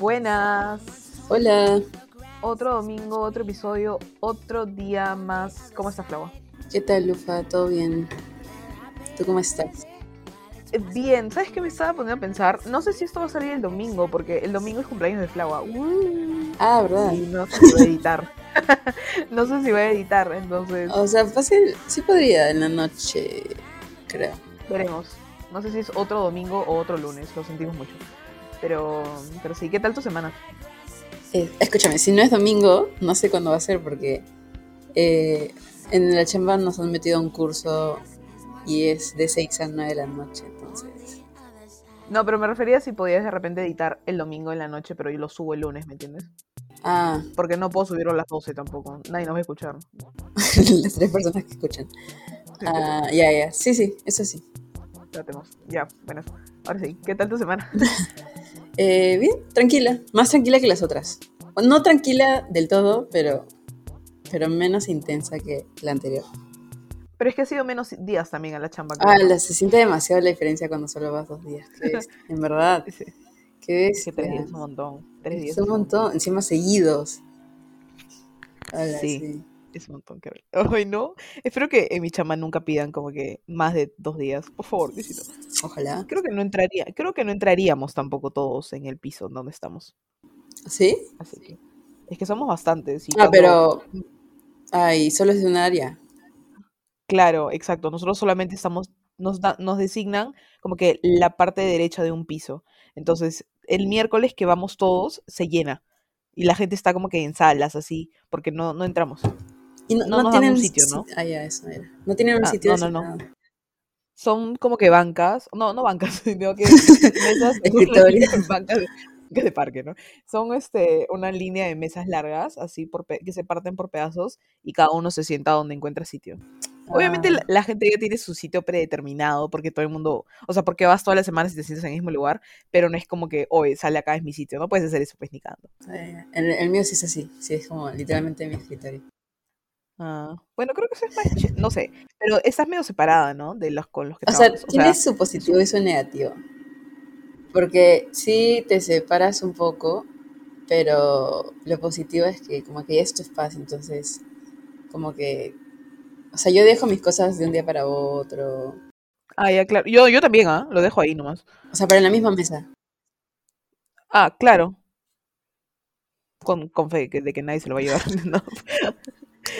Buenas. Hola, Otro domingo, otro episodio, otro día más. ¿Cómo estás, Flaua? ¿qué tal, Lufa? ¿Todo bien? ¿Tú cómo estás? Bien, ¿sabes qué me estaba poniendo a pensar? No sé si esto va a salir el domingo, porque el domingo es cumpleaños de Flaua. Uh, Ah, ¿verdad? y no sé si voy a editar. no sé si voy a editar, entonces O sea, fácil, sí podría en la noche, creo. veremos. No sé si es otro domingo o otro lunes, lo sentimos mucho. Pero, pero sí, ¿qué tal tu semana? Eh, escúchame, si no es domingo, no sé cuándo va a ser porque eh, en la chamba nos han metido a un curso y es de 6 a 9 de la noche, entonces... No, pero me refería a si podías de repente editar el domingo en la noche, pero yo lo subo el lunes, ¿me entiendes? Ah, Porque no puedo subirlo a las 12 tampoco. Nadie nos va a escuchar. las tres personas que escuchan. Ah, ya, ya, sí, sí, eso sí. Ya, bueno. Ahora sí, ¿qué tal tu semana? Eh, bien, tranquila, más tranquila que las otras. No tranquila del todo, pero, pero menos intensa que la anterior. Pero es que ha sido menos días también a la chamba. Ah, la- se siente demasiado la diferencia cuando solo vas dos días. En verdad, Sí, qué es que tres días es un montón. Tres días Es un montón, encima seguidos. Hola, Sí. sí. Es un montón, que Ay, no. Espero que en mi chamba nunca pidan como que más de dos días. Por favor, Diosito. Ojalá. Creo que no entraría, creo que no entraríamos tampoco todos en el piso donde estamos. ¿Sí? Así que. Es que somos bastantes. y Ah, cuando- pero. Ay, solo es de un área. Claro, exacto. Nosotros solamente estamos, nos, da- nos designan como que la parte derecha de un piso. Entonces, el miércoles que vamos todos, se llena. Y la gente está como que en salas, así, porque no, no entramos. Y no, No tienen un sitio, ¿no? Ah, ya, eso era. No tienen un Ah, sitio no, no, no. Son como que bancas, no, no bancas, sino que mesas, Escritorio. bancas de, de parque, ¿no? Son este, una línea de mesas largas, así, por que se parten por pedazos y cada uno se sienta donde encuentra sitio. Obviamente Ah, la, la gente ya tiene su sitio predeterminado porque todo el mundo, o sea, porque vas todas las semanas y te sientas en el mismo lugar, pero no es como que, oye, sale acá es mi sitio, no puedes hacer eso pues ni cagando. eh, el, el mío sí es así. Sí, es como literalmente mi escritorio. Ah, bueno, creo que eso es más, ch- no sé, pero estás medio separada, ¿no? De los con los que O sea, tiene su positivo y su negativo. Porque sí te separas un poco, pero lo positivo es que como que ya es tu espacio, entonces como que... O sea, yo dejo mis cosas de un día para otro. Ah, ya, claro. Yo, yo también, ¿ah? Lo dejo ahí nomás. O sea, pero en la misma mesa. Ah, claro. Con, con fe que- de que nadie se lo va a llevar. ¿no?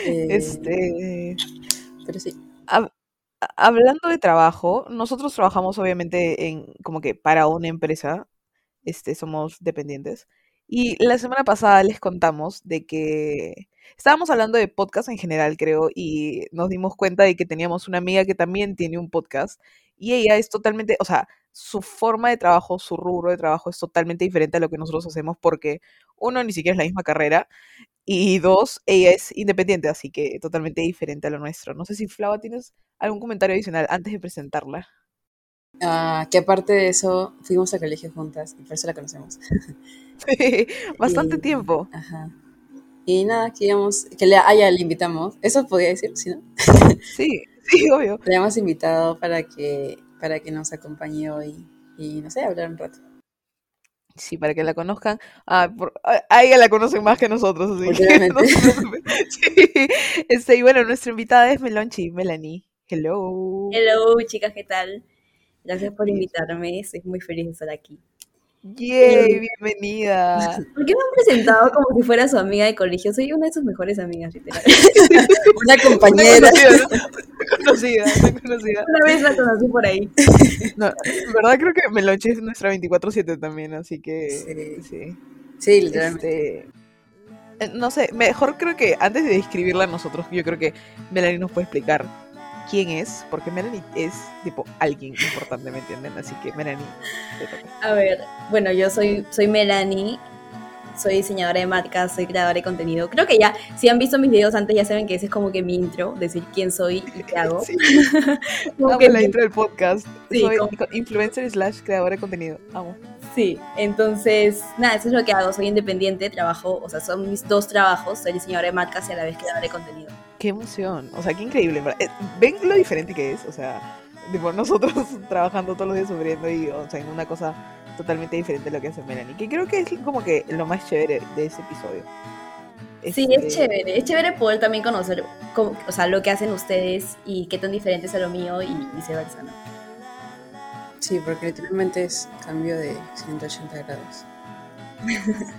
Eh, Este, Pero sí. hab- hablando de trabajo, nosotros trabajamos obviamente en como que para una empresa, este, somos dependientes. Y la semana pasada les contamos de que estábamos hablando de podcast en general, creo, y nos dimos cuenta de que teníamos una amiga que también tiene un podcast y ella es totalmente, o sea, su forma de trabajo, su rubro de trabajo es totalmente diferente a lo que nosotros hacemos porque uno ni siquiera es la misma carrera y dos, ella es independiente, así que totalmente diferente a lo nuestro. No sé si Flava tienes algún comentario adicional antes de presentarla. Ah, que aparte de eso, fuimos a colegio juntas y por eso la conocemos. Bastante Y- tiempo. Ajá. Y nada, que le, ah, ya le invitamos. Eso podía decir, ¿sí, no? Sí, sí, obvio. Le hemos invitado para que, para que nos acompañe hoy y, no sé, hablar un rato. Sí, para que la conozcan. Ah, por- a ella la conocen más que nosotros, así que no. Sí. Este, y bueno, nuestra invitada es Melonchi, Melanie. Hello. Hello, chicas, ¿qué tal? Gracias por invitarme, estoy muy feliz de estar aquí. Yay, bienvenida. ¿Por qué me han presentado como si fuera su amiga de colegio? Soy una de sus mejores amigas, literal. Una compañera. Una conocida, una conocida. Una vez la conocí por ahí. No, en verdad creo que Melonchi es nuestra 24-7 también, así que Sí. sí. Sí, literalmente. Este, eh, no sé, mejor creo que antes de describirla a nosotros, yo creo que Melanie nos puede explicar quién es, porque Melanie es tipo alguien importante, ¿me entienden? Así que Melanie, te toca. A ver, bueno, yo soy, soy Melanie, soy diseñadora de marcas, soy creadora de contenido. Creo que ya, si han visto mis videos antes, ya saben que ese es como que mi intro, decir quién soy y qué hago. Sí, amo que la mi- intro del podcast. Sí, Soy como- influencer slash creadora de contenido. Amo. Sí, entonces, nada, eso es lo que hago. Soy independiente, trabajo, o sea, son mis dos trabajos. Soy diseñadora de marcas y a la vez creadora de contenido. Qué emoción. O sea, qué increíble. Eh, ¿Ven lo diferente que es? O sea, tipo, nosotros trabajando todos los días sufriendo y, o sea, en una cosa totalmente diferente a lo que hace Melanie. Que creo que es como que lo más chévere de ese episodio. Sí, Este, es chévere. Es chévere poder también conocer cómo- o sea, lo que hacen ustedes y qué tan diferente es a lo mío y viceversa, ¿no? Sí, porque literalmente es cambio de 180 grados.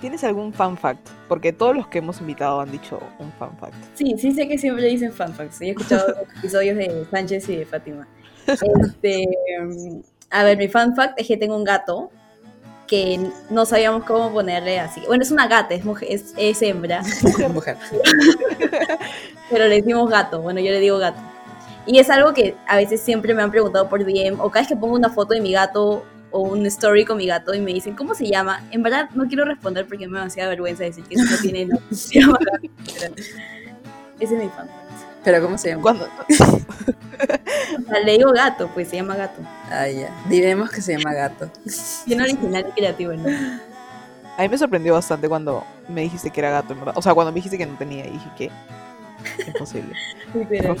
¿Tienes algún fan fact? Porque todos los que hemos invitado han dicho un fan fact. Sí, sí sé que siempre dicen fanfacts. He escuchado episodios de Sánchez y de Fátima. Este, mm, a ver, mi fanfact es que tengo un gato que no sabíamos cómo ponerle así. Bueno, es una gata, es, mujer, es, es hembra, Mujer. pero le decimos gato. Bueno, yo le digo gato. Y es algo que a veces siempre me han preguntado por DM, o cada vez que pongo una foto de mi gato o un story con mi gato y me dicen, ¿cómo se llama? En verdad no quiero responder porque me da demasiada vergüenza decir que eso no tiene nombre. Ese es mi fanfact. Pero ¿cómo se llama? Cuando, le digo gato, pues se llama gato. Ah, ya. Diremos que se llama gato. Bien original y creativo, ¿no? a mí me sorprendió bastante cuando me dijiste que era gato, en verdad. O sea, cuando me dijiste que no tenía, y dije, ¿qué? Imposible. Literal.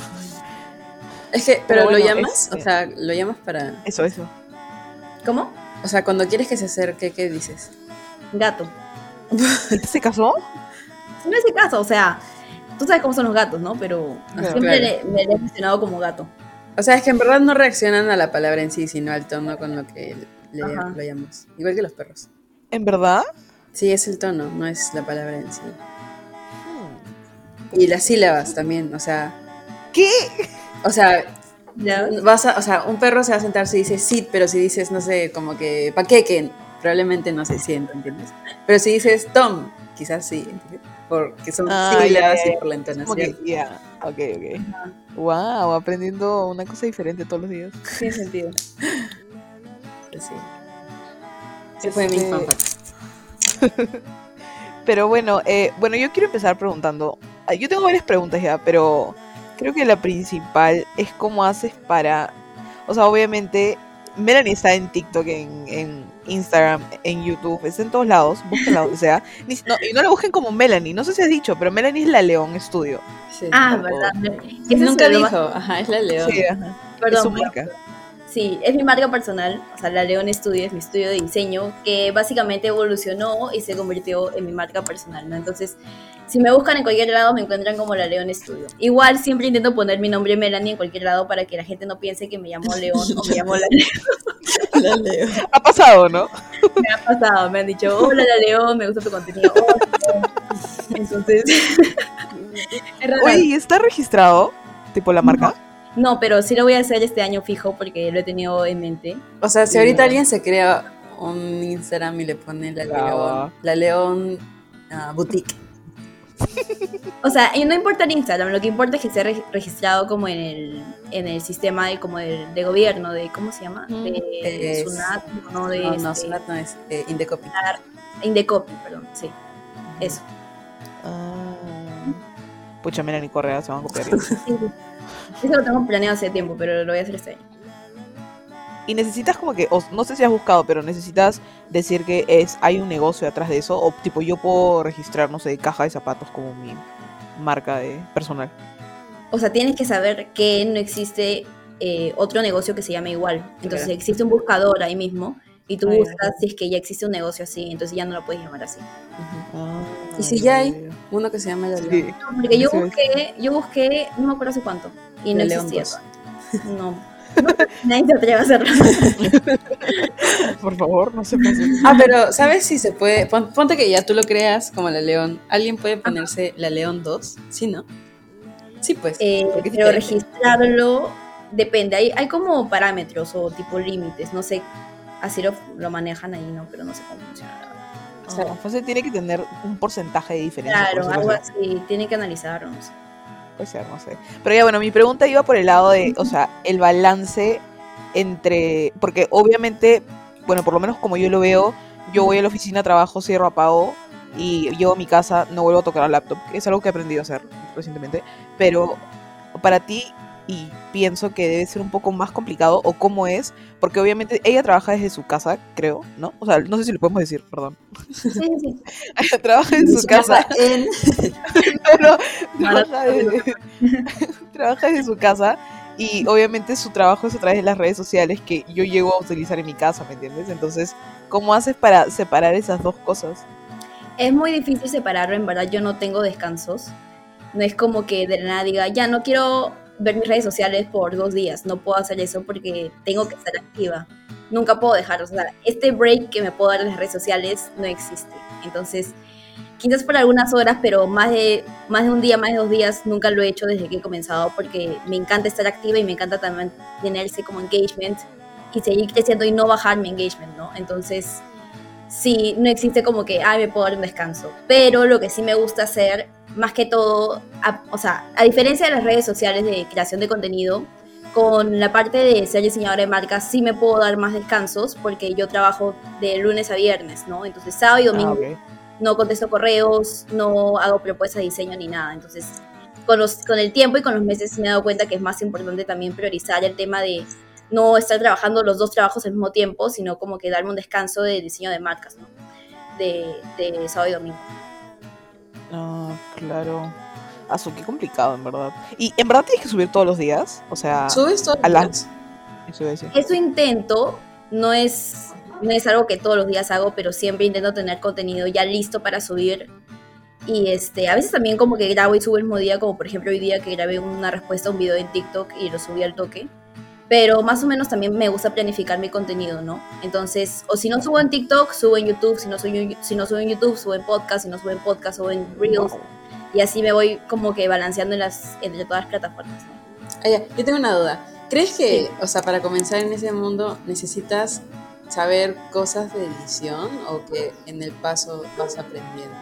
Es que, Pero pero, lo llamas, este- o sea, lo llamas para... Eso, eso. ¿Cómo? O sea, cuando quieres que se acerque, ¿qué dices? Gato. ¿Y se casó? No es el caso, o sea, tú sabes cómo son los gatos, ¿no? Pero Claro. siempre Claro. le, me le he mencionado como gato. O sea, es que en verdad no reaccionan a la palabra en sí, sino al tono con lo que le, lo llamamos. Igual que los perros. ¿En verdad? Sí, es el tono, no es la palabra en sí. Hmm. Y las sílabas también, o sea... ¿Qué? O sea, ¿Ya? vas a, o sea, un perro se va a sentar si dice sit, pero si dices, no sé, como que paqueque, probablemente no se sienta, ¿entiendes? Pero si dices tom, quizás sí, ¿entiendes? Porque son Ah, sílabas ya, y por la entonación. que, ya. Ok, ok. Wow, aprendiendo una cosa diferente todos los días. Tiene sentido. Pues sí. Ese fue mi Este. Pero bueno, eh, bueno, yo quiero empezar preguntando. ah, Yo tengo varias preguntas ya, pero creo que la principal es cómo haces para. O sea, obviamente, Melanie está en TikTok, en, en Instagram, en YouTube, está en todos lados, búsquenla donde sea. Ni- no, y no la busquen como Melanie, no sé si has dicho, pero Melanie es la León Estudio. Sí. Ah, verdad. Nunca dijo, ajá, es la león. Sí, ajá. es Perdón, su pero- marca. Sí, es mi marca personal, o sea, la León Studio es mi estudio de diseño, que básicamente evolucionó y se convirtió en mi marca personal, ¿no? Entonces, si me buscan en cualquier lado, me encuentran como la León Studio. Igual siempre intento poner mi nombre Melanie en cualquier lado para que la gente no piense que me llamo León o me llamo la León. La león. Ha pasado, ¿no? Me ha pasado, me han dicho, hola la León, me gusta tu contenido. Hola. Entonces, es raro. Oye, ¿y está registrado? Tipo la marca. No, pero sí lo voy a hacer este año fijo porque lo he tenido en mente. O sea, si ahorita alguien se crea un Instagram y le pone la león, la león ah, boutique. O sea, y no importa el Instagram, lo que importa es que esté re- registrado como en el, en el sistema de, como del- de gobierno, de, ¿cómo se llama? Mm, De es- SUNAT, no de No, no, este, Sunat no es eh, Indecopy. Indecopi, perdón, sí, eso. Ah. Pucha, Melanie Correa se van a copiar. Eso lo tengo planeado hace tiempo, pero lo voy a hacer este año. Y necesitas como que, o no sé si has buscado, pero necesitas decir que es hay un negocio atrás de eso, o tipo yo puedo registrar, no sé, caja de zapatos como mi marca de personal. O sea, tienes que saber que no existe eh, otro negocio que se llame igual. Entonces, Claro. existe un buscador ahí mismo y tú Ah, ya. buscas si es que ya existe un negocio así, entonces ya no lo puedes llamar así. Ujú. Y si ya hay Uno que se llama la león. Sí. No, porque yo busqué, yo busqué, no me acuerdo hace cuánto, y no León existía. No. No, Nadie se atreve a hacerlo. Por favor, no se pase. Ah, pero ¿sabes si se puede? Pon- ponte que ya tú lo creas como la león. ¿Alguien puede ponerse la león 2? Sí, ¿no? Sí, pues. Eh, pero diferente. registrarlo depende. Hay, hay como parámetros o tipo límites. No sé, así lo, lo manejan ahí, ¿no? Pero no sé cómo funciona. la verdad. O sea, fácil tiene que tener un porcentaje de diferencia. Claro, algo así. Tienen que analizarlo. No sé. Puede ser, no sé. Pero ya bueno, mi pregunta iba por el lado de, o sea, el balance entre, porque obviamente, bueno, por lo menos como yo lo veo, yo voy a la oficina, trabajo, cierro, apago y llego a mi casa, no vuelvo a tocar el laptop, que es algo que he aprendido a hacer recientemente, pero para ti, y pienso que debe ser un poco más complicado, o cómo es, porque obviamente ella trabaja desde su casa, creo, ¿no? O sea, no sé si lo podemos decir, perdón. Sí, sí, sí. Ella trabaja en su casa en no, no, trabaja, desde, trabaja desde su casa Y obviamente su trabajo es a través de las redes sociales que yo llego a utilizar en mi casa, ¿me entiendes? Entonces, ¿cómo haces para separar esas dos cosas? Es muy difícil separarlo, en verdad yo no tengo descansos. No es como que de la nada diga, ya no quiero ver mis redes sociales por dos días, no puedo hacer eso porque tengo que estar activa. Nunca puedo dejar, o sea, este break que me puedo dar en las redes sociales no existe. Entonces, quizás por algunas horas, pero más de, más de un día, más de dos días, nunca lo he hecho desde que he comenzado porque me encanta estar activa y me encanta también tener ese como engagement y seguir creciendo y no bajar mi engagement, ¿no? Entonces, sí, no existe como que, ay, me puedo dar un descanso. Pero lo que sí me gusta hacer, más que todo, o sea, a diferencia de las redes sociales de creación de contenido, con la parte de ser diseñadora de marcas sí me puedo dar más descansos porque yo trabajo de lunes a viernes, ¿no? Entonces sábado y domingo ah, no contesto correos, no hago propuestas de diseño ni nada. Entonces con, con el tiempo y con los meses me he dado cuenta que es más importante también priorizar el tema de no estar trabajando los dos trabajos al mismo tiempo, sino como que darme un descanso de diseño de marcas, ¿no? De, de sábado y domingo. Ah, claro. Azu, qué complicado, en verdad. ¿Y en verdad tienes que subir todos los días? O sea, ¿Subes todos los días? Eso intento, no es, no es algo que todos los días hago, pero siempre intento tener contenido ya listo para subir. Y este, a veces también como que grabo y subo el mismo día, como por ejemplo hoy día que grabé una respuesta a un video en TikTok y lo subí al toque pero más o menos también me gusta planificar mi contenido, ¿no? Entonces, o si no subo en TikTok, subo en YouTube, si no, subo, si no subo en YouTube, subo en podcast, si no subo en podcast, subo en Reels, y así me voy como que balanceando en las, entre todas las plataformas, ¿no? Ah, yo tengo una duda. ¿Crees que, o sea, para comenzar en ese mundo necesitas saber cosas de edición o que en el paso vas aprendiendo?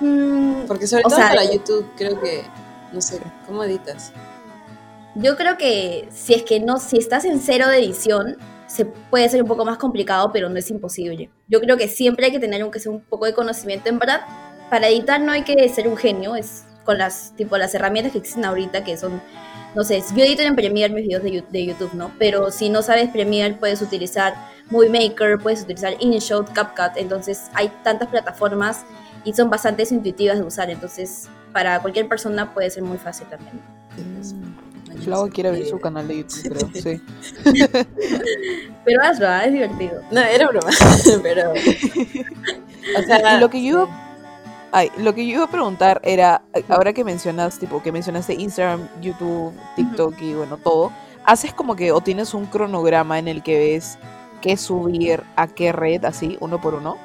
Mm, Porque sobre todo para YouTube creo que, no sé, ¿cómo editas? Yo creo que si es que no, si estás en cero de edición, se puede ser un poco más complicado, pero no es imposible. Yo creo que siempre hay que tener aunque sea un poco de conocimiento. En verdad, para editar no hay que ser un genio, es con las tipo las herramientas que existen ahorita que son no sé, yo edito en Premiere mis videos de, YouTube, ¿no? Pero si no sabes Premiere, puedes utilizar Movie Maker, puedes utilizar InShot, CapCut, entonces hay tantas plataformas y son bastante intuitivas de usar, entonces para cualquier persona puede ser muy fácil también. Flau quiere abrir su canal de YouTube, creo, sí. Pero hazlo, es divertido. No, era broma, pero... o sea, lo que yo... Ay, lo que yo iba a preguntar era, ahora que mencionas, tipo, que mencionaste Instagram, YouTube, TikTok y bueno, todo, ¿haces como que, o tienes un cronograma en el que ves qué subir a qué red, así, uno por uno?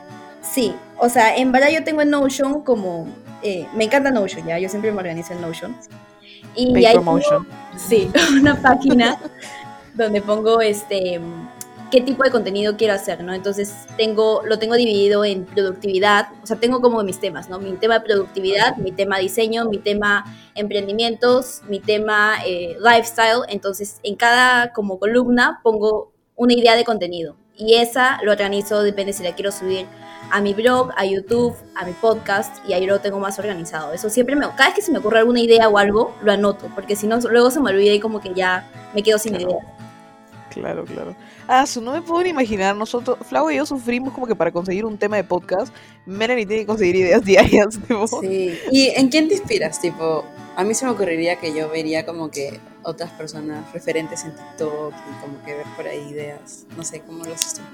Sí, o sea, en verdad yo tengo en Notion como, eh, me encanta Notion, ya, yo siempre me organizo en Notion. Y hay sí, una página donde pongo este qué tipo de contenido quiero hacer, ¿no? Entonces tengo, lo tengo dividido en productividad, o sea, tengo como mis temas, ¿no? Mi tema productividad, mi tema diseño, mi tema emprendimientos, mi tema eh, lifestyle, entonces en cada como columna pongo una idea de contenido y esa lo organizo, depende si la quiero subir a mi blog, a YouTube, a mi podcast y ahí lo tengo más organizado. Eso siempre me, cada vez que se me ocurre alguna idea o algo, lo anoto, porque si no, luego se me olvida y como que ya me quedo sin idea. Claro, claro. Ah, no me puedo ni imaginar. Nosotros, Flau y yo sufrimos como que para conseguir un tema de podcast, Melanie tiene que conseguir ideas diarias. Sí. ¿Y en quién te inspiras? Tipo, a mí se me ocurriría que yo vería como que otras personas referentes en TikTok y como que ver por ahí ideas. No sé cómo los estoy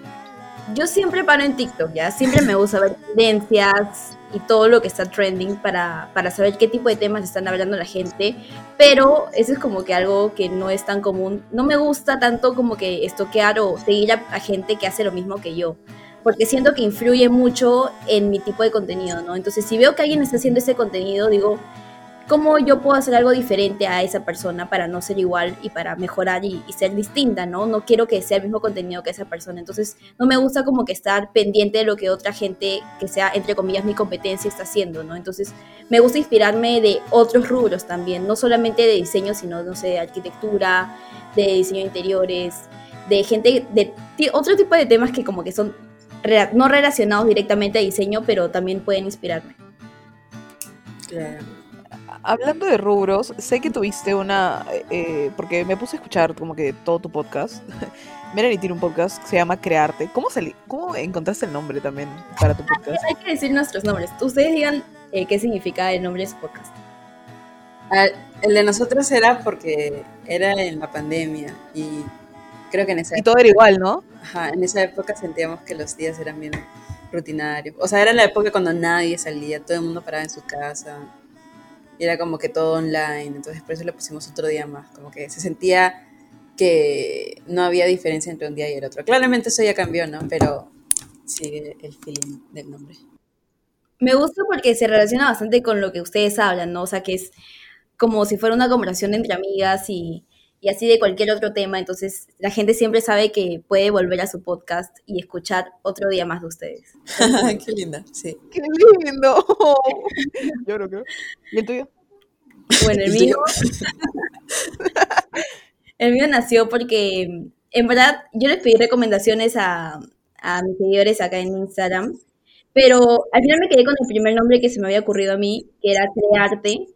yo siempre paro en TikTok, ya. Siempre me gusta ver tendencias y todo lo que está trending para, para saber qué tipo de temas están hablando la gente. Pero eso es como que algo que no es tan común. No me gusta tanto como que estoquear o seguir a, a gente que hace lo mismo que yo porque siento que influye mucho en mi tipo de contenido, ¿no? Entonces, si veo que alguien está haciendo ese contenido, digo, cómo yo puedo hacer algo diferente a esa persona para no ser igual y para mejorar y, ser distinta, ¿no? No quiero que sea el mismo contenido que esa persona. Entonces, no me gusta como que estar pendiente de lo que otra gente que sea, entre comillas, mi competencia está haciendo, ¿no? Entonces, me gusta inspirarme de otros rubros también, no solamente de diseño, sino, no sé, de arquitectura, de diseño de interiores, de gente, de otro tipo de temas que como que son no relacionados directamente a diseño, pero también pueden inspirarme. Claro hablando de rubros, sé que tuviste una, eh, porque me puse a escuchar como que todo tu podcast. Melanie tiene un podcast que se llama Crearte. ¿Cómo, ¿Cómo encontraste el nombre también para tu podcast? Hay que decir nuestros nombres. Ustedes digan eh, qué significa el nombre de su podcast. Ah, el de nosotros era porque era en la pandemia y creo que en esa Y todo era igual, ¿no? Ajá, en esa época sentíamos que los días eran bien rutinarios. O sea, era la época cuando nadie salía, todo el mundo paraba en su casa. Y era como que todo online, entonces por eso le pusimos otro día más. Como que se sentía que no había diferencia entre un día y el otro. Claramente eso ya cambió, ¿no? Pero sigue el feeling del nombre. Me gusta porque se relaciona bastante con lo que ustedes hablan, ¿no? O sea, que es como si fuera una conversación entre amigas y, y así de cualquier otro tema. Entonces, la gente siempre sabe que puede volver a su podcast y escuchar otro día más de ustedes. Qué linda, sí. ¡Qué lindo! Yo no creo. ¿Y el tuyo? Bueno, el ¿Y mío, el mío nació porque, en verdad, yo les pedí recomendaciones a, a mis seguidores acá en Instagram, pero al final me quedé con el primer nombre que se me había ocurrido a mí, que era Crearte,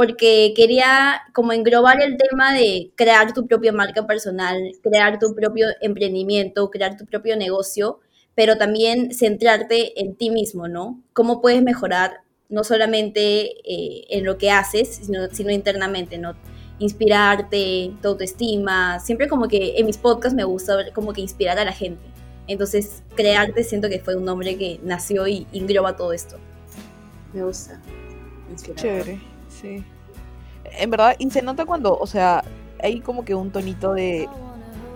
porque quería como englobar el tema de crear tu propia marca personal, crear tu propio emprendimiento, crear tu propio negocio, pero también centrarte en ti mismo, ¿no? ¿Cómo puedes mejorar no solamente eh, en lo que haces, sino, sino internamente, ¿no? Inspirarte, tu autoestima, siempre como que en mis podcasts me gusta ver como que inspirar a la gente. Entonces, crearte siento que fue un nombre que nació y engloba todo esto. Me gusta. Inspirador. Chévere, sí. En verdad, y se nota cuando, o sea, hay como que un tonito de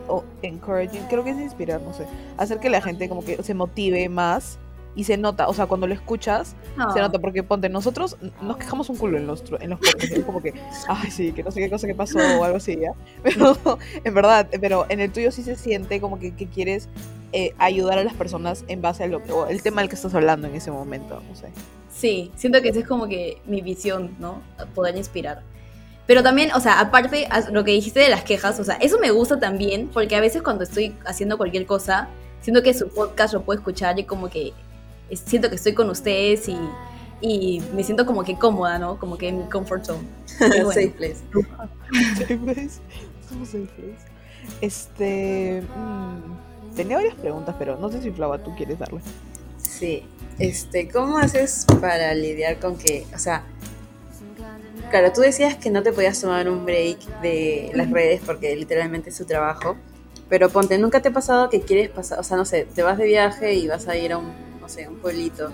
o encouraging, creo que es inspirar, no sé, hacer que la gente como que se motive más y se nota, o sea, cuando lo escuchas, se nota, porque ponte, nosotros nos quejamos un culo en los, en los podcasts, es como que, ay, sí, que no sé qué cosa que pasó o algo así, ¿ya? Pero, en verdad, pero en el tuyo sí se siente como que, que quieres eh, ayudar a las personas en base a lo que, o el tema del que estás hablando en ese momento, no sé. Sí, siento que esa es como que mi visión, ¿no? Poder inspirar. Pero también, o sea, aparte, a- lo que dijiste de las quejas, o sea, eso me gusta también, porque a veces cuando estoy haciendo cualquier cosa, siento que su podcast lo puedo escuchar y como que es- siento que estoy con ustedes y, y me siento como que cómoda, ¿no? Como que en mi comfort zone. Bueno. Safe place. Safe place. Somos safe place. Este. mm, tenía varias preguntas, pero no sé si Flava tú quieres darle. Sí. Este, ¿cómo haces para lidiar con que, o sea, claro, tú decías que no te podías tomar un break de las redes porque literalmente es tu trabajo, pero ponte, ¿nunca te ha pasado que quieres pasar, o sea, no sé, te vas de viaje y vas a ir a un, no sé, un pueblito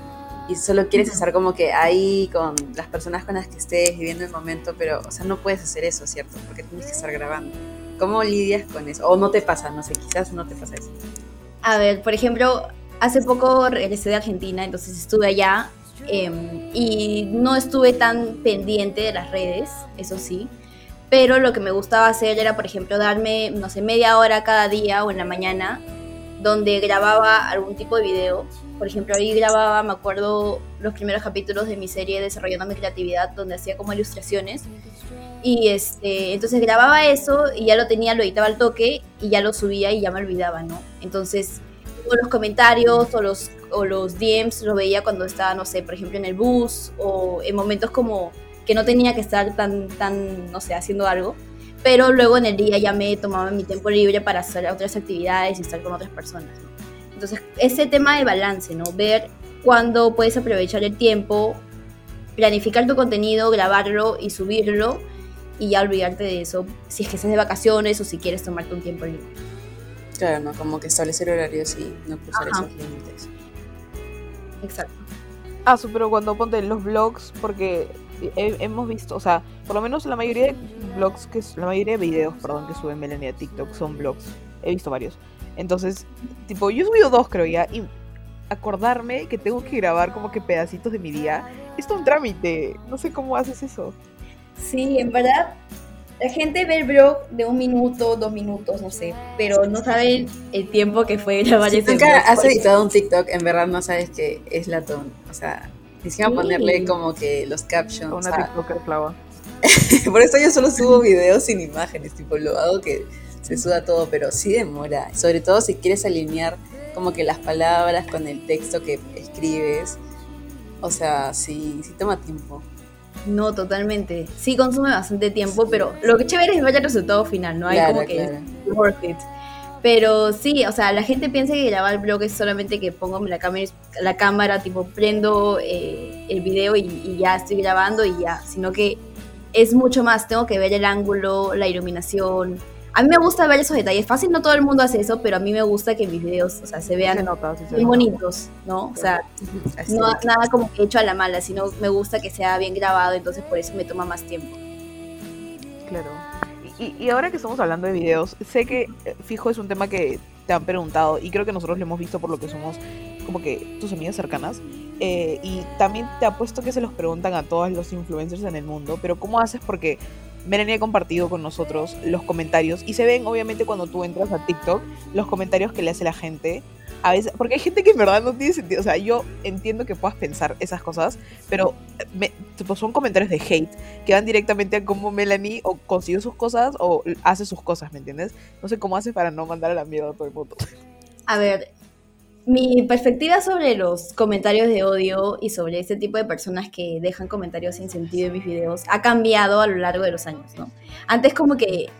y solo quieres estar como que ahí con las personas con las que estés viviendo el momento, pero, o sea, no puedes hacer eso, ¿cierto? Porque tienes que estar grabando. ¿Cómo lidias con eso? O no te pasa, no sé, quizás no te pasa eso. A ver, por ejemplo, hace poco regresé de Argentina, entonces estuve allá em, y no estuve tan pendiente de las redes, eso sí. Pero lo que me gustaba hacer era, por ejemplo, darme, no sé, media hora cada día o en la mañana, donde grababa algún tipo de video. Por ejemplo, ahí grababa, me acuerdo, los primeros capítulos de mi serie Desarrollando mi creatividad, donde hacía como ilustraciones. Y este, entonces grababa eso y ya lo tenía, lo editaba al toque y ya lo subía y ya me olvidaba, ¿no? Entonces, o los comentarios o los, o los DMs los veía cuando estaba, no sé, por ejemplo, en el bus o en momentos como que no tenía que estar tan, tan, no sé, haciendo algo. Pero luego en el día ya me tomaba mi tiempo libre para hacer otras actividades y estar con otras personas, ¿no? Entonces, ese tema del balance, ¿no? Ver cuándo puedes aprovechar el tiempo, planificar tu contenido, grabarlo y subirlo y ya olvidarte de eso si es que estás de vacaciones o si quieres tomarte un tiempo libre. Claro, ¿no? Como que establecer horarios y no cruzar Ajá. esos límites. Exacto. Ah, su, pero cuando ponte los vlogs, porque he- hemos visto, o sea, por lo menos la mayoría de vlogs, que la mayoría de videos, perdón, que sube Melanie a TikTok son vlogs. He visto varios. Entonces, tipo, yo he subido dos, creo ya, y acordarme que tengo que grabar como que pedacitos de mi día, es todo un trámite. No sé cómo haces eso. Sí, en verdad, la gente ve el blog de un minuto, dos minutos, no sé, pero no saben el tiempo que fue grabar Si ese nunca blog. has editado un TikTok, en verdad no sabes que es latón. O sea, encima Sí. ponerle como que los captions. Una o sea, TikToker flava. por eso yo solo subo videos sin imágenes, tipo, lo hago que se suda todo, pero sí demora. Sobre todo si quieres alinear como que las palabras con el texto que escribes. O sea, sí, sí toma tiempo. No, totalmente. Sí consume bastante tiempo, pero lo que chévere es ver el resultado final, ¿no? Hay Claro, como que claro. worth it. Pero sí, o sea, la gente piensa que grabar blog es solamente que pongo la cámara, la cámara tipo prendo eh, el video y, y ya estoy grabando y ya, sino que es mucho más, tengo que ver el ángulo, la iluminación. A mí me gusta ver esos detalles. Fácil, no todo el mundo hace eso, pero a mí me gusta que mis videos, o sea, se vean Se nota, se bien nota. bonitos, ¿no? O sea, Así no, es. nada como que hecho a la mala, sino me gusta que sea bien grabado, entonces por eso me toma más tiempo. Claro. Y, y- y ahora que estamos hablando de videos, sé que eh, fijo es un tema que te han preguntado y creo que nosotros lo hemos visto por lo que somos como que tus amigas cercanas. eh, y también te apuesto que se los preguntan a todos los influencers en el mundo, pero ¿cómo haces? Porque Melanie ha compartido con nosotros los comentarios y se ven obviamente cuando tú entras a TikTok los comentarios que le hace la gente. A veces, porque hay gente que en verdad no tiene sentido. O sea, yo entiendo que puedas pensar esas cosas, pero me- tipo, son comentarios de hate que van directamente a cómo Melanie o consiguió sus cosas o hace sus cosas, ¿me entiendes? No sé cómo hace para no mandar a la mierda a todo el mundo. A ver, mi perspectiva sobre los comentarios de odio y sobre este tipo de personas que dejan comentarios sin sentido en mis videos ha cambiado a lo largo de los años. Antes como que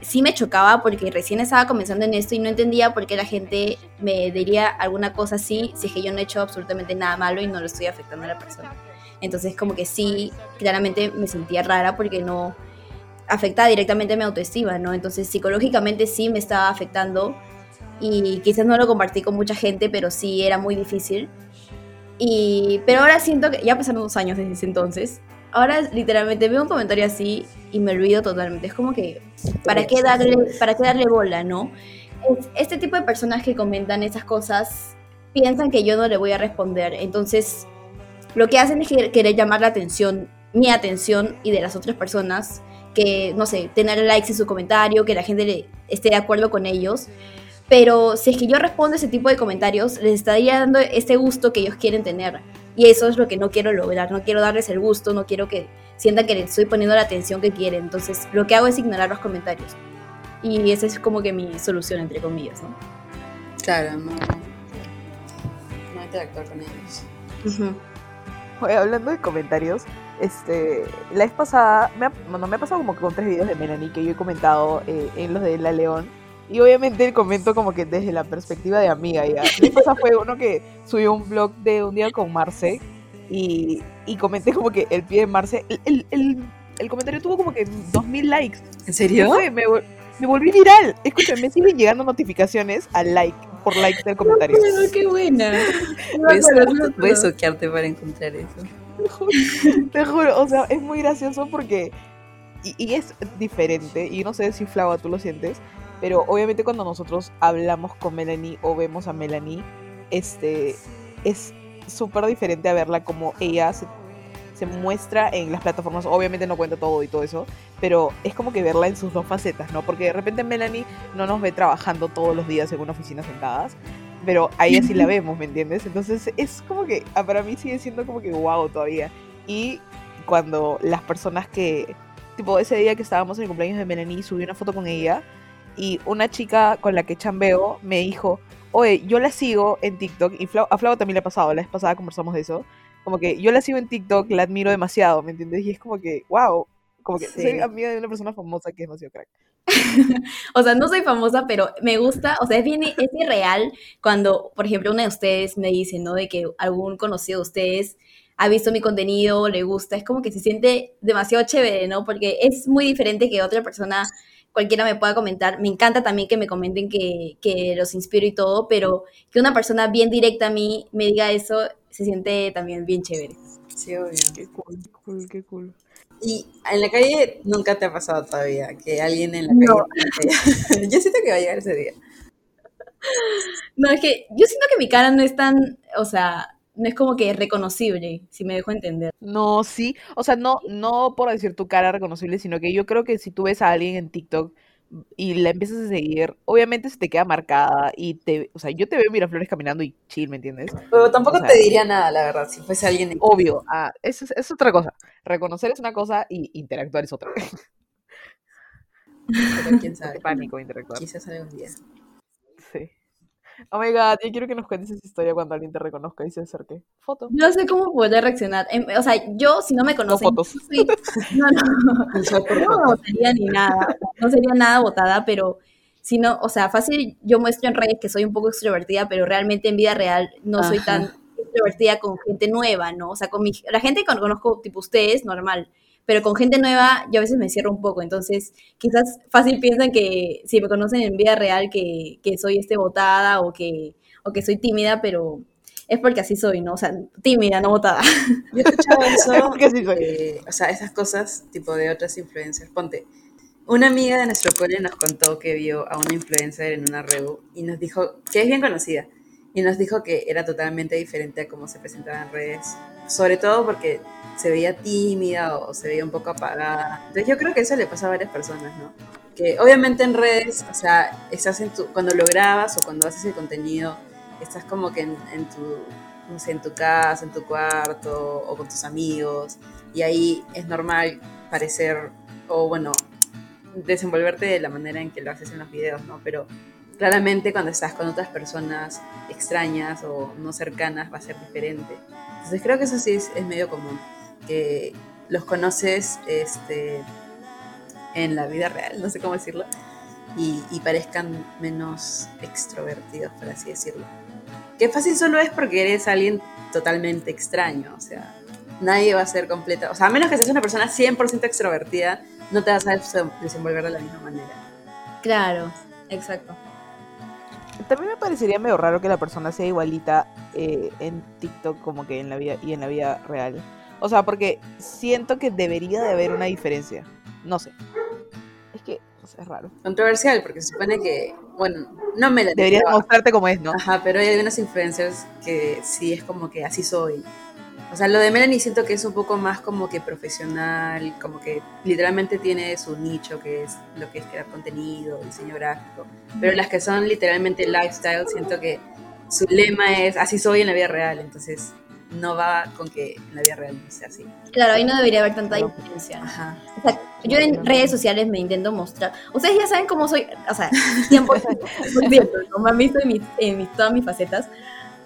sí me chocaba porque recién estaba comenzando en esto y no entendía por qué la gente me diría alguna cosa así si es que yo no he hecho absolutamente nada malo y no lo estoy afectando a la persona. Entonces como que sí, claramente me sentía rara porque no afecta directamente a mi autoestima, ¿no? Entonces psicológicamente sí me estaba afectando y quizás no lo compartí con mucha gente, pero sí era muy difícil. Y, pero ahora siento que ya pasaron dos años desde ese entonces. Ahora literalmente veo un comentario así y me olvido totalmente. Es como que, ¿para qué darle, para qué darle bola, no? Es- Este tipo de personas que comentan esas cosas piensan que yo no le voy a responder. Entonces, lo que hacen es que- querer llamar la atención, mi atención y de las otras personas, que, no sé, tener likes en su comentario, que la gente esté de acuerdo con ellos. Pero si es que yo respondo ese tipo de comentarios, les estaría dando este gusto que ellos quieren tener. Y eso es lo que no quiero lograr. No quiero darles el gusto, no quiero que sientan que les estoy poniendo la atención que quieren. Entonces, lo que hago es ignorar los comentarios. Y esa es como que mi solución, entre comillas, ¿no? Claro, no. No interactuar con ellos. Ujú. Oye, hablando de comentarios, este, la vez pasada, me ha, bueno, me ha pasado como que con tres videos de Melanie que yo he comentado eh, en los de La León. Y obviamente comento como que desde la perspectiva de amiga ya. Pasada fue uno que subió un blog de un día con Marce y, y comenté como que el pie de Marce, el, el, el- el comentario tuvo como que 2000 likes. ¿En No serio? sé, me, me volví viral. Escucha, me siguen llegando notificaciones al like, por like del comentario. qué buena. A, voy a soquearte para encontrar eso. Te juro, te juro, o sea, es muy gracioso porque. Y, y es diferente, y no sé si Flava tú lo sientes, pero obviamente cuando nosotros hablamos con Melanie o vemos a Melanie, este. Es súper diferente a verla como ella se, se muestra en las plataformas. Obviamente no cuenta todo y todo eso, pero es como que verla en sus dos facetas, ¿no? Porque de repente Melanie no nos ve trabajando todos los días en una oficina sentadas, pero a ella sí la vemos, ¿me entiendes? Entonces es como que, ah, para mí sigue siendo como que wow todavía. Y cuando las personas que, tipo ese día que estábamos en el cumpleaños de Melanie, subí una foto con ella y una chica con la que chambeo me dijo, oye, yo la sigo en TikTok y Flau- a Flavo también le ha pasado, la vez pasada conversamos de eso, como que yo la sigo en TikTok, la admiro demasiado, ¿me entiendes? Y es como que, wow, como que Sí. soy amiga de una persona famosa que es demasiado crack. O sea, no soy famosa, pero me gusta, o sea, es bien, es irreal cuando, por ejemplo, una de ustedes me dice, ¿no? De que algún conocido de ustedes ha visto mi contenido, le gusta, es como que se siente demasiado chévere, ¿no? Porque es muy diferente que otra persona, cualquiera me pueda comentar. Me encanta también que me comenten que, que los inspiro y todo, pero que una persona bien directa a mí me diga eso, se siente también bien chévere. Sí, obvio. Qué cool, qué cool, qué cool. Y en la calle nunca te ha pasado todavía que alguien en la No. calle. Yo siento que va a llegar ese día. No, es que yo siento que mi cara no es tan, o sea, no es como que reconocible, si me dejo entender. No, sí, o sea, no, no por decir tu cara reconocible, sino que yo creo que si tú ves a alguien en TikTok y la empiezas a seguir, obviamente se te queda marcada y te, o sea, yo te veo Miraflores caminando y chill, ¿me entiendes? Pero tampoco O sea, te diría nada, la verdad, si fuese alguien en Obvio, ah, eso es, es otra cosa. Reconocer es una cosa y interactuar es otra. pero quién sabe. Pánico interactuar. Quizás algún día. Oh my god, yo quiero que nos cuentes esa historia cuando alguien te reconozca y se acerque. Foto. No sé cómo poder reaccionar. Em, O sea, yo si no me No conocen, fotos. soy- no, no, yo no foto. votaría ni nada, no sería nada votada, pero si no, o sea, fácil, yo muestro en redes que soy un poco extrovertida, pero realmente en vida real no soy Ajá. tan extrovertida con gente nueva, ¿no? O sea, con mi, la gente que conozco, tipo ustedes, normal, pero con gente nueva yo a veces me cierro un poco, entonces quizás fácil piensan que si me conocen en vida real que, que soy este botada o que, o que soy tímida, pero es porque así soy, ¿no? O sea, tímida, no botada. Yo he escuchado eso, así soy. eh, o sea, esas cosas tipo de otras influencers. Ponte, una amiga de nuestro cole nos contó que vio a una influencer en una rebu y nos dijo, que es bien conocida, y nos dijo que era totalmente diferente a cómo se presentaba en redes, sobre todo porque se veía tímida o se veía un poco apagada. Entonces yo creo que eso le pasa a varias personas, ¿no? Que obviamente en redes, o sea, estás en tu, cuando lo grabas o cuando haces el contenido, estás como que en, en tu, no sé, en tu casa, en tu cuarto o con tus amigos y ahí es normal parecer, o bueno, desenvolverte de la manera en que lo haces en los videos, ¿no? Pero claramente cuando estás con otras personas extrañas o no cercanas va a ser diferente. Entonces creo que eso sí es, medio común, que los conoces este, en la vida real, no sé cómo decirlo, y, y parezcan menos extrovertidos, por así decirlo. Que fácil solo es porque eres alguien totalmente extraño, o sea, nadie va a ser completa, o sea, a menos que seas una persona 100% extrovertida, no te vas a des- desenvolver de la misma manera. Claro, exacto. También me parecería medio raro que la persona sea igualita eh, en TikTok como que en la vida y en la vida real. O sea, porque siento que debería de haber una diferencia. No sé. Es que o sea, es raro. Controversial, porque se supone que, bueno, no me la Deberías mostrarte como es, ¿no? Ajá, pero hay algunos influencers que sí es como que así soy. O sea, lo de Melanie siento que es un poco más como que profesional, como que literalmente tiene su nicho, que es lo que es crear contenido, diseño gráfico. Pero las que son literalmente lifestyle, siento que su lema es así soy en la vida real, entonces no va con que en la vida real no sea así. Claro, ahí no debería haber tanta diferencia. Ajá. O sea, yo en redes sociales me intento mostrar. Ustedes ya saben cómo soy, o sea, 100%, por cierto, ¿no? me han visto en, mis, en mis- todas mis facetas,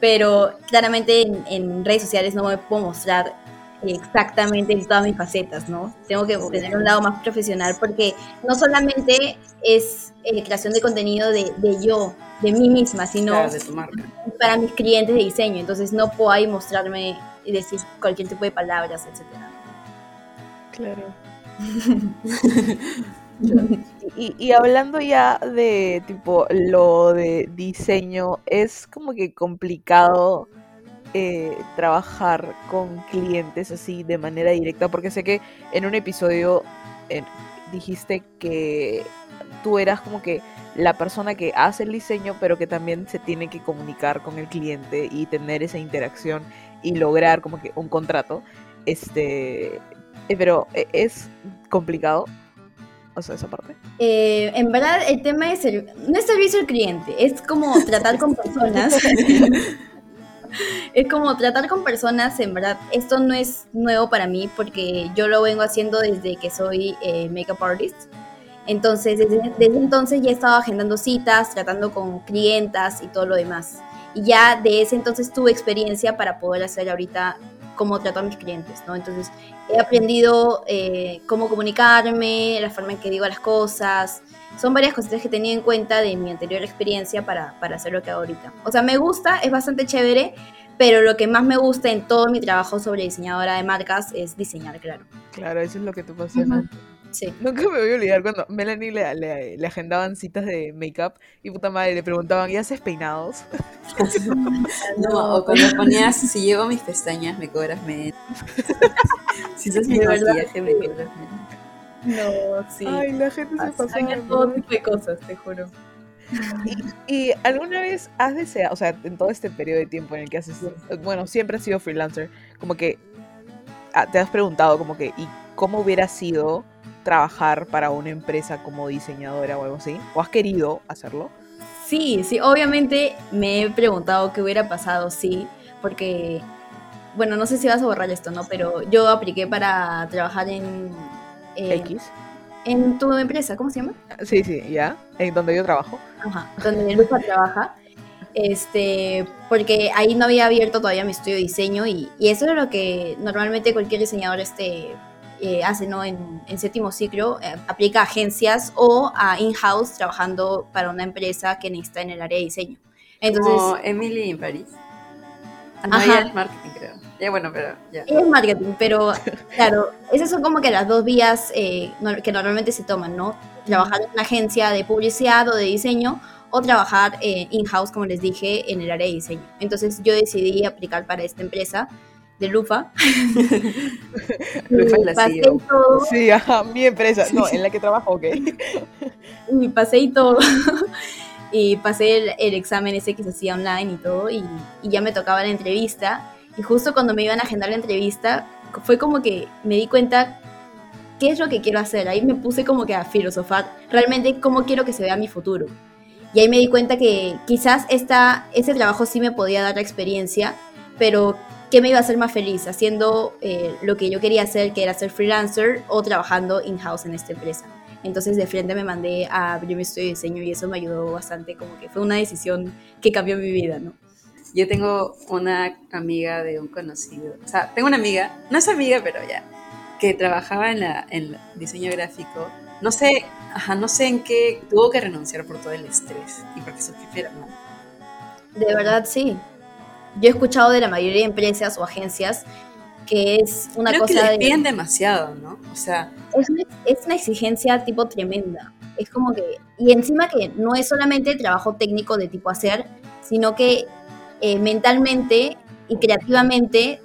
pero claramente en, en redes sociales no me puedo mostrar exactamente en todas mis facetas, ¿no? Tengo que tener un lado más profesional porque no solamente es eh, creación de contenido de, de yo, de mí misma, sino Claro, de tu marca. para mis clientes de diseño. Entonces no puedo ahí mostrarme y decir cualquier tipo de palabras, etcétera. Claro. y, y hablando ya de tipo lo de diseño, es como que complicado eh, trabajar con clientes así de manera directa, porque sé que en un episodio eh, dijiste que tú eras como que la persona que hace el diseño, pero que también se tiene que comunicar con el cliente y tener esa interacción y lograr como que un contrato. Este, eh, pero es complicado. O sea, esa parte. Eh, en verdad, el tema es el, no es servicio al cliente, es como tratar con personas. es como tratar con personas, en verdad, esto no es nuevo para mí porque yo lo vengo haciendo desde que soy eh, makeup artist. Entonces, desde, desde entonces ya he estado agendando citas, tratando con clientas y todo lo demás. Y ya de ese entonces tuve experiencia para poder hacer ahorita cómo trato a mis clientes, ¿no? Entonces, he aprendido eh, cómo comunicarme, la forma en que digo las cosas. Son varias cositas que he tenido en cuenta de mi anterior experiencia para, para hacer lo que hago ahorita. O sea, me gusta, es bastante chévere, pero lo que más me gusta en todo mi trabajo sobre diseñadora de marcas es diseñar, claro. Claro, eso es lo que tú pasionas. Sí. Nunca me voy a olvidar cuando Melanie le, le, le agendaban citas de make-up y puta madre le preguntaban, ¿y haces peinados? No, o cuando ponías, si llevo mis pestañas, me cobras menos. si usas mi maquillaje, me cobras menos. No, sí. Ay, la gente se pasaba. todo tipo de cosas, te juro. ¿Y, y alguna vez has deseado, o sea, en todo este periodo de tiempo en el que haces, bueno, siempre has sido freelancer, como que ah, te has preguntado como que, ¿y cómo hubiera sido trabajar para una empresa como diseñadora o algo así? ¿O has querido hacerlo? Sí, sí, obviamente me he preguntado qué hubiera pasado, sí, porque, bueno, no sé si vas a borrar esto, ¿no? Pero yo apliqué para trabajar en, eh, X. en tu empresa, ¿cómo se llama? Sí, sí, ya, en donde yo trabajo. Ajá, donde Lupa trabaja. Este, porque ahí no había abierto todavía mi estudio de diseño y, y eso es lo que normalmente cualquier diseñador este, eh, hace, ¿no? En, en séptimo ciclo, eh, aplica a agencias o a in-house trabajando para una empresa que necesita en el área de diseño. Entonces, Como Emily en París. Ah, no, Ajá. es marketing, creo. Ya, bueno, pero ya. Es marketing, pero claro, esas son como que las dos vías eh, que normalmente se toman, ¿no? Trabajar en una agencia de publicidad o de diseño o trabajar eh, in-house, como les dije, en el área de diseño. Entonces yo decidí aplicar para esta empresa de Lufa. Lufa es Y la pasé CEO. todo, Sí, ajá, mi empresa. No, en la que trabajo, ok. y pasé y todo. y pasé el, el examen ese que se hacía online y todo, y, y ya me tocaba la entrevista. Y justo cuando me iban a agendar la entrevista, fue como que me di cuenta qué es lo que quiero hacer. Ahí me puse como que a filosofar realmente cómo quiero que se vea mi futuro. Y ahí me di cuenta que quizás esta, ese trabajo sí me podía dar la experiencia, pero ¿qué me iba a hacer más feliz? ¿Haciendo eh, lo que yo quería hacer, que era ser freelancer, o trabajando in-house en esta empresa? Entonces de frente me mandé a abrir mi estudio de diseño y eso me ayudó bastante, como que fue una decisión que cambió mi vida, ¿no? Yo tengo una amiga de un conocido. O sea, tengo una amiga, no es amiga, pero ya, que trabajaba en, la, en el diseño gráfico. No sé, ajá, no sé en qué tuvo que renunciar por todo el estrés y porque su jefe era mal. De verdad, sí. Yo he escuchado de la mayoría de empresas o agencias que es una Creo que cosa les de... piden demasiado, ¿no? O sea, es una, es una exigencia tipo tremenda. Es como que, y encima que no es solamente trabajo técnico de tipo hacer, sino que eh, mentalmente y creativamente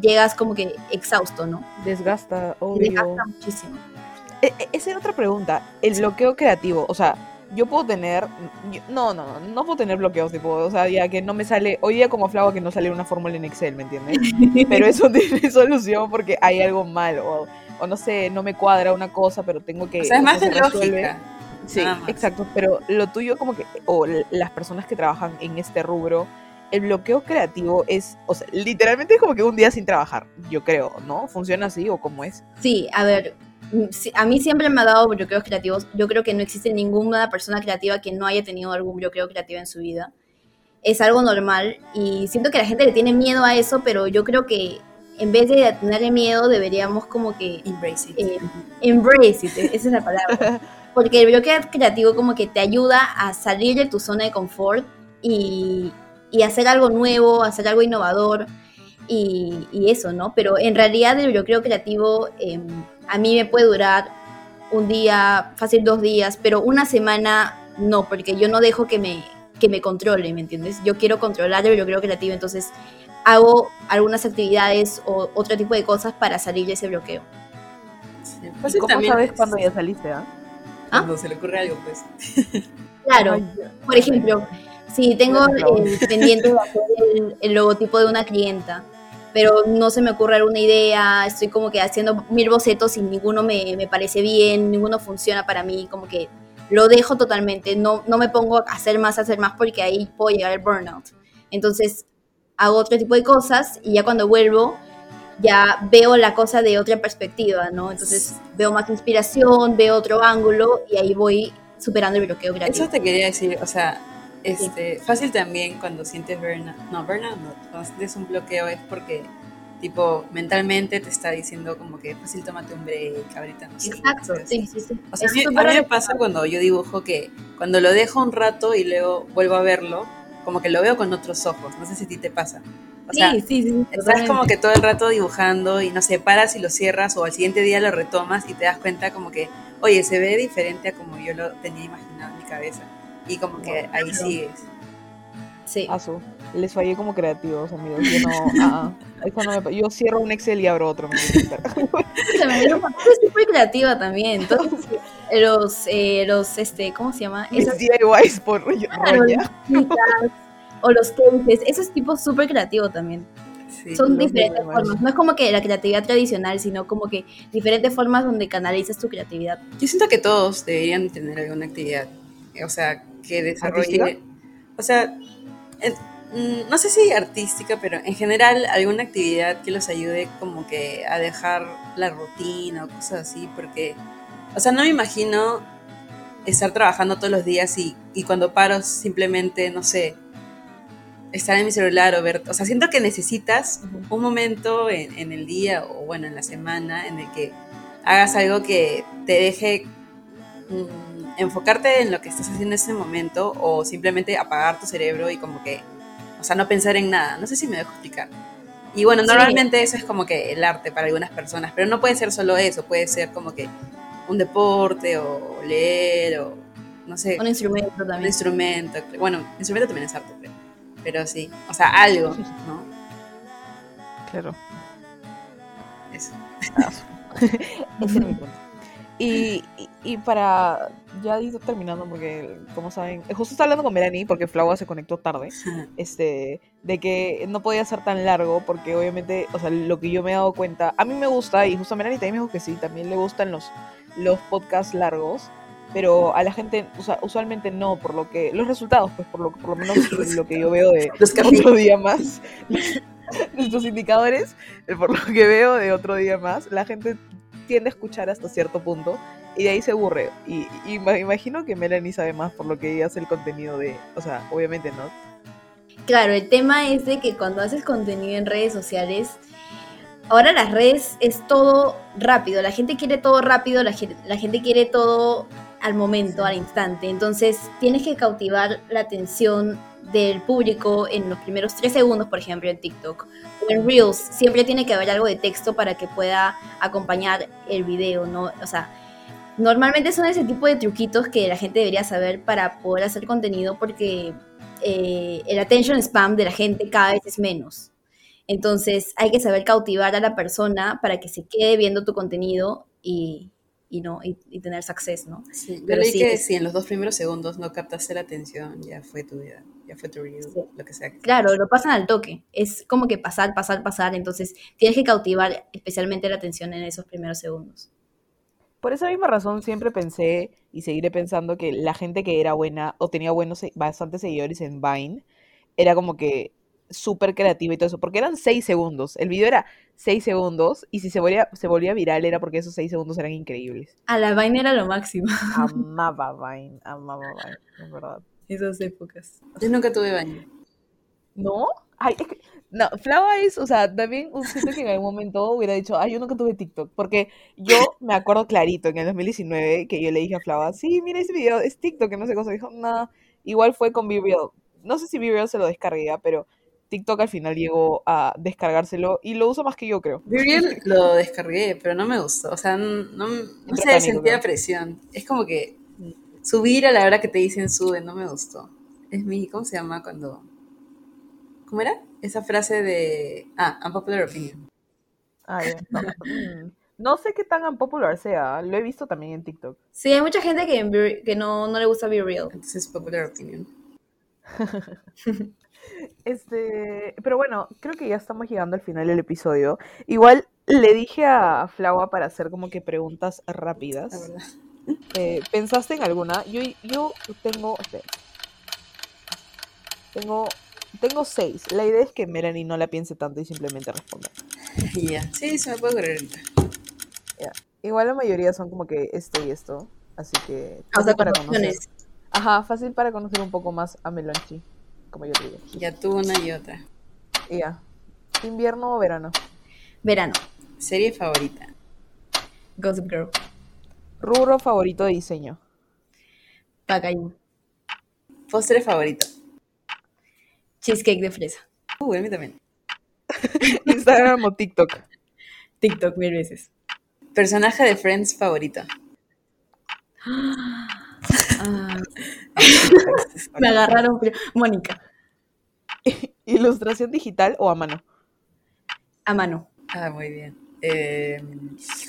llegas como que exhausto, ¿no? Desgasta, Y obvio. desgasta muchísimo. E- e- esa era otra pregunta. El bloqueo creativo. O sea, yo puedo tener. yo- no, no, no. No puedo tener bloqueos, tipo. O sea, ya que no me sale. Hoy día, como Flava, que no sale una fórmula en Excel, ¿me entiendes? Pero eso tiene solución porque hay algo mal. O, o no sé, no me cuadra una cosa, pero tengo que. o sea, es más se de resuelve. lógica. Sí, exacto. Pero lo tuyo, como que. O las personas que trabajan en este rubro. El bloqueo creativo es, o sea, literalmente es como que un día sin trabajar, yo creo, ¿no? ¿Funciona así o cómo es? Sí, a ver, a mí siempre me ha dado bloqueos creativos. Yo creo que no existe ninguna persona creativa que no haya tenido algún bloqueo creativo en su vida. Es algo normal y siento que la gente le tiene miedo a eso, pero yo creo que en vez de tenerle miedo deberíamos como que Embrace it. eh, embrace it, esa es la palabra. Porque el bloqueo creativo como que te ayuda a salir de tu zona de confort y, y hacer algo nuevo, hacer algo innovador y, y eso, ¿no? Pero en realidad el bloqueo creativo eh, a mí me puede durar un día, fácil dos días, pero una semana no, porque yo no dejo que me, que me controle, ¿me entiendes? Yo quiero controlar el bloqueo creativo, entonces hago algunas actividades o otro tipo de cosas para salir de ese bloqueo. Sí, ¿Y fácil cómo también sabes es cuándo ya saliste, ah? Cuando se le ocurre algo, pues. Claro, por ejemplo, si tengo el pendiente de hacer el, el logotipo de una clienta, pero no se me ocurre alguna idea, estoy como que haciendo mil bocetos y ninguno me, me parece bien, ninguno funciona para mí, como que lo dejo totalmente, no, no me pongo a hacer más, a hacer más, porque ahí puedo llegar al burnout. Entonces hago otro tipo de cosas y ya cuando vuelvo ya veo la cosa de otra perspectiva, ¿no? Entonces veo más inspiración, veo otro ángulo y ahí voy superando el bloqueo creativo. Eso te quería decir, o sea, este, fácil también cuando sientes burnout, no, burnout no, cuando sientes un bloqueo es porque, tipo, mentalmente te está diciendo como que fácil tómate un break, ahorita no sé. Exacto, ¿sabes? sí, sí, sí. O sea, a mí, a súper mí me pasa cuando yo dibujo que cuando lo dejo un rato y luego vuelvo a verlo, como que lo veo con otros ojos, no sé si a ti te pasa. O sea, sí, sí, sí. Estás como que todo el rato dibujando y no sé, paras y lo cierras o al siguiente día lo retomas y te das cuenta como que, oye, se ve diferente a como yo lo tenía imaginado en mi cabeza. Y como que ahí sigues. Sí. Asu, les fallé como creativos, amigos. Yo no, ah, ah, eso no me yo cierro un Excel y abro otro. Se me dio súper creativa también. Entonces, los, eh, los, este, ¿cómo se llama? Mis Esas DIYs por roña. cositas, o los cases, esos tipos súper creativos también. Sí. Son diferentes DIYs. formas. No es como que la creatividad tradicional, sino como que diferentes formas donde canalizas tu creatividad. Yo siento que todos deberían tener alguna actividad, o sea, que desarrolle, o sea, mm, no sé si artística, pero en general alguna actividad que los ayude como que a dejar la rutina o cosas así, porque, o sea, no me imagino estar trabajando todos los días y, y cuando paro simplemente, no sé, estar en mi celular o ver, o sea, siento que necesitas un momento en, en el día o bueno, en la semana en el que hagas algo que te deje mm, enfocarte en lo que estás haciendo en ese momento o simplemente apagar tu cerebro y como que, o sea, no pensar en nada. No sé si me dejo explicar. Y bueno, Sí. normalmente eso es como que el arte para algunas personas, pero no puede ser solo eso, puede ser como que un deporte o leer o no sé, Un instrumento un también. instrumento. Bueno, instrumento también es arte, creo. Pero sí, o sea, algo, ¿no? Claro. Eso. Ese era mi punto. Y, y, y para ya ir terminando, porque como saben, justo estaba hablando con Melanie, porque Flaua se conectó tarde, este, de que no podía ser tan largo, porque obviamente, o sea, lo que yo me he dado cuenta, a mí me gusta, y justo a Melanie también me dijo que sí, también le gustan los, los podcasts largos, pero a la gente, o sea, usualmente no, por lo que, los resultados, pues por lo, por lo menos lo que yo veo de Los otro día más, nuestros indicadores, por lo que veo de otro día más, la gente tiende a escuchar hasta cierto punto y de ahí se aburre. Y, y imagino que Melanie sabe más por lo que ella hace el contenido de, o sea, obviamente no. Claro, el tema es de que cuando haces contenido en redes sociales, ahora las redes es todo rápido, la gente quiere todo rápido, la la gente quiere todo al momento, al instante, entonces tienes que cautivar la atención del público en los primeros tres segundos, por ejemplo, en TikTok. En Reels, siempre tiene que haber algo de texto para que pueda acompañar el video, ¿no? O sea, normalmente son ese tipo de truquitos que la gente debería saber para poder hacer contenido porque eh, el attention spam de la gente cada vez es menos. Entonces hay que saber cautivar a la persona para que se quede viendo tu contenido y, y no, y, y tener success, ¿no? Sí, yo Pero leí sí, que es- si en los dos primeros segundos no captaste la atención, ya fue tu vida, ya fue tu Sí. lo que sea. Claro, lo pasan al toque. Es como que pasar, pasar, pasar. Entonces tienes que cautivar especialmente la atención en esos primeros segundos. Por esa misma razón siempre pensé y seguiré pensando que la gente que era buena o tenía buenos, bastantes seguidores en Vine era como que súper creativa y todo eso, porque eran seis segundos. El video era seis segundos y si se volvía, se volvía viral era porque esos seis segundos eran increíbles. A la vaina era lo máximo. Amaba Vine, amaba Vine, es verdad. Esas épocas. Yo nunca tuve baño. ¿No? Ay, es que, no, Flava es, o sea, también un- siento que en algún momento hubiera dicho, ay, yo nunca tuve TikTok, porque yo me acuerdo clarito en el 2019 que yo le dije a Flava, sí, mira ese video, es TikTok, que no sé cosa, dijo, no, igual fue con Be Real, no sé si Be Real se lo descargué, pero TikTok al final llegó a descargárselo y lo uso más que yo, creo. Viriel lo descargué, pero no me gustó. O sea, no, no, no sé, sentía ¿no? presión. Es como que subir a la hora que te dicen sube, no me gustó. Es mi, ¿cómo se llama cuando? ¿Cómo era? Esa frase de, ah, unpopular opinion. Ah, ya, no, no sé qué tan unpopular sea, lo he visto también en TikTok. Sí, hay mucha gente que no, no le gusta Be Real. Entonces, popular opinion. Este, pero bueno, creo que ya estamos llegando al final del episodio. Igual le dije a Flava para hacer como que preguntas rápidas. Eh, ¿pensaste en alguna? Yo, yo tengo, espera. tengo, tengo seis. La idea es que Melanie no la piense tanto y simplemente responda. Ya. Sí, se me puede ocurrir ahorita. Igual la mayoría son como que esto y esto, así que O sea, para con conocer. Ajá, fácil para conocer un poco más a Melonchi, como yo te digo. Ya tú una y otra. Ya. ¿Invierno o verano? Verano. Serie favorita. Gossip Girl. Rubro favorito de diseño. Packaging. Postre favorito. Cheesecake de fresa. Uh, a mí también. Instagram o TikTok. TikTok mil veces. Personaje de Friends favorito. Me agarraron. frío. Mónica. Ilustración digital o a mano. A mano. Ah, muy bien. Eh,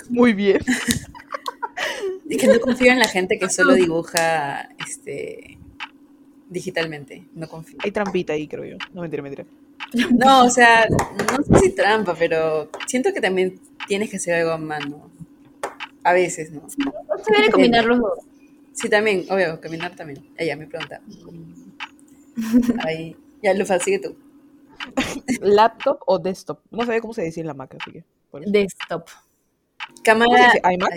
Muy bien. es que no confío en la gente que solo dibuja este digitalmente. No confío. Hay trampita ahí, creo yo. No, mentira, mentira. No, o sea, no sé si trampa, pero siento que también tienes que hacer algo a mano. A veces, ¿no? Se debe combinar los dos. Sí, también, obvio, caminar también. Ella me pregunta. Ahí. Ya, Lufa, sigue tú. ¿Laptop o desktop? No sabía cómo se decía en la Mac, así que. Desktop. Cámara, ¿Cómo se dice? ¿iMac?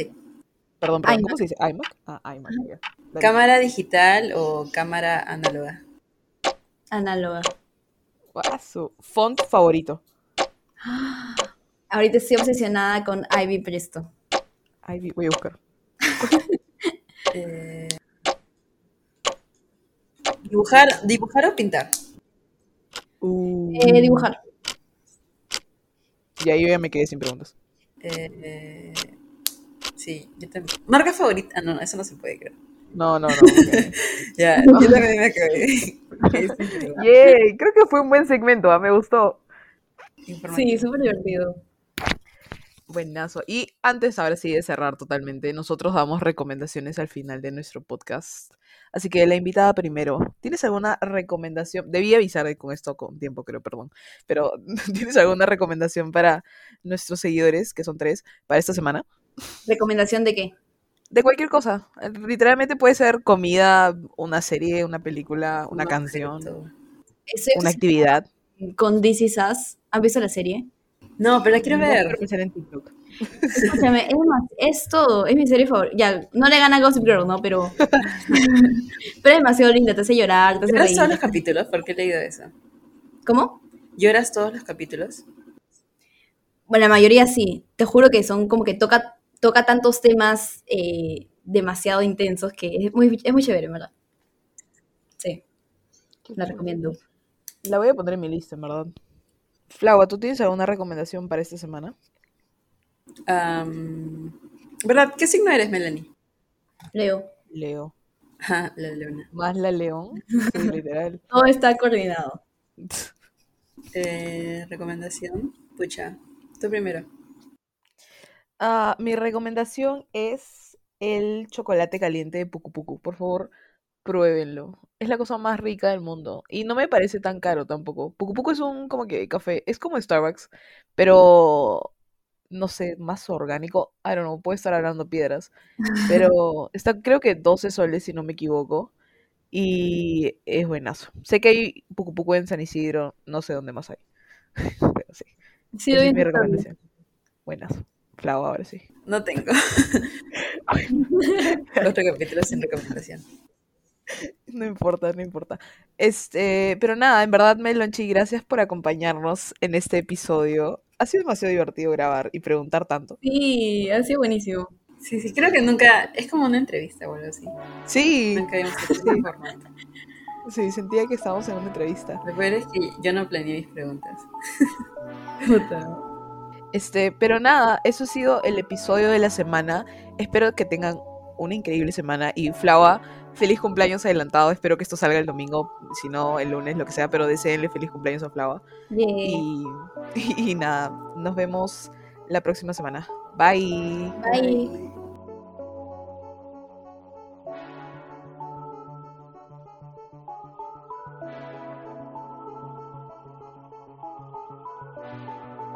Perdón, perdón. iMac. ¿Cómo se dice? ¿iMac? Ah, iMac. ya. Dale. cámara digital o cámara análoga. Análoga. Guaso. Font favorito. Ahorita estoy obsesionada con Ivy Presto. Vi- voy a buscar. Eh, dibujar, dibujar o pintar. Uh, Eh, dibujar. Ya, yo ya me quedé sin preguntas. Eh, sí, yo también. Marca favorita. Ah, no, eso no se puede, creo. No, no, no. Ya, yo también me. Yay, creo que fue un buen segmento, ah, me gustó. Sí, súper divertido. Buenazo. Y antes, ahora sí, de cerrar totalmente, nosotros damos recomendaciones al final de nuestro podcast. Así que la invitada primero, ¿tienes alguna recomendación? Debí avisar con esto con tiempo, creo, perdón. Pero, ¿tienes alguna recomendación para nuestros seguidores, que son tres, para esta semana? ¿Recomendación de qué? De cualquier cosa. Literalmente puede ser comida, una serie, una película, una Un canción, una actividad. con This Is Us. ¿Han visto la serie? No, pero la quiero No, ver. en TikTok. Escúchame, es, más, es todo, es mi serie favorita. Ya, no le gana a Gossip Girl, ¿no? Pero, pero es demasiado linda, te hace llorar, te hace ¿Lloras todos reír. los capítulos? ¿Por qué he leído eso? ¿Cómo? ¿Lloras todos los capítulos? Bueno, la mayoría sí. Te juro que son como que toca, toca tantos temas eh, demasiado intensos que es muy, es muy chévere, en ¿verdad? Sí, la recomiendo. La voy a poner en mi lista, en verdad. Flaua, ¿tú tienes alguna recomendación para esta semana? ¿Verdad? ¿Qué signo eres, Melanie? Leo, Leo. Ajá, la leona. Más la león. Sí, literal. todo está coordinado. Eh, recomendación. Pucha, tú primero. Ah, mi recomendación es el chocolate caliente de Pucu Pucu. Por favor, pruébenlo. Es la cosa más rica del mundo. Y no me parece tan caro tampoco. Pucu Pucu es un como que café. Es como Starbucks, pero no sé, más orgánico. I don't know, puede estar hablando piedras. Pero está creo que 12 soles si no me equivoco. Y es buenazo. Sé que hay Pucu Pucu en San Isidro, no sé dónde más hay. Pero sí, Sí, esa lo es mi recomendación. Buenazo. Flau, ahora sí. No tengo. Otro capítulo sin recomendación. No importa, no importa. Este, pero nada, en verdad, Melonchi, gracias por acompañarnos en este episodio. Ha sido demasiado divertido grabar y preguntar tanto. Sí, ha sido buenísimo. Sí, sí, creo que nunca. Es como una entrevista o algo así. Sí, Nunca habíamos hecho formato. sí, sentía que estábamos en una entrevista. Lo peor es que yo no planeé mis preguntas. Este, pero nada, eso ha sido el episodio de la semana. Espero que tengan una increíble semana y Flava, feliz cumpleaños adelantado. Espero que esto salga el domingo, si no el lunes, lo que sea, pero deseenle feliz cumpleaños a Flava. Y nada, nos vemos la próxima semana. Bye. Bye.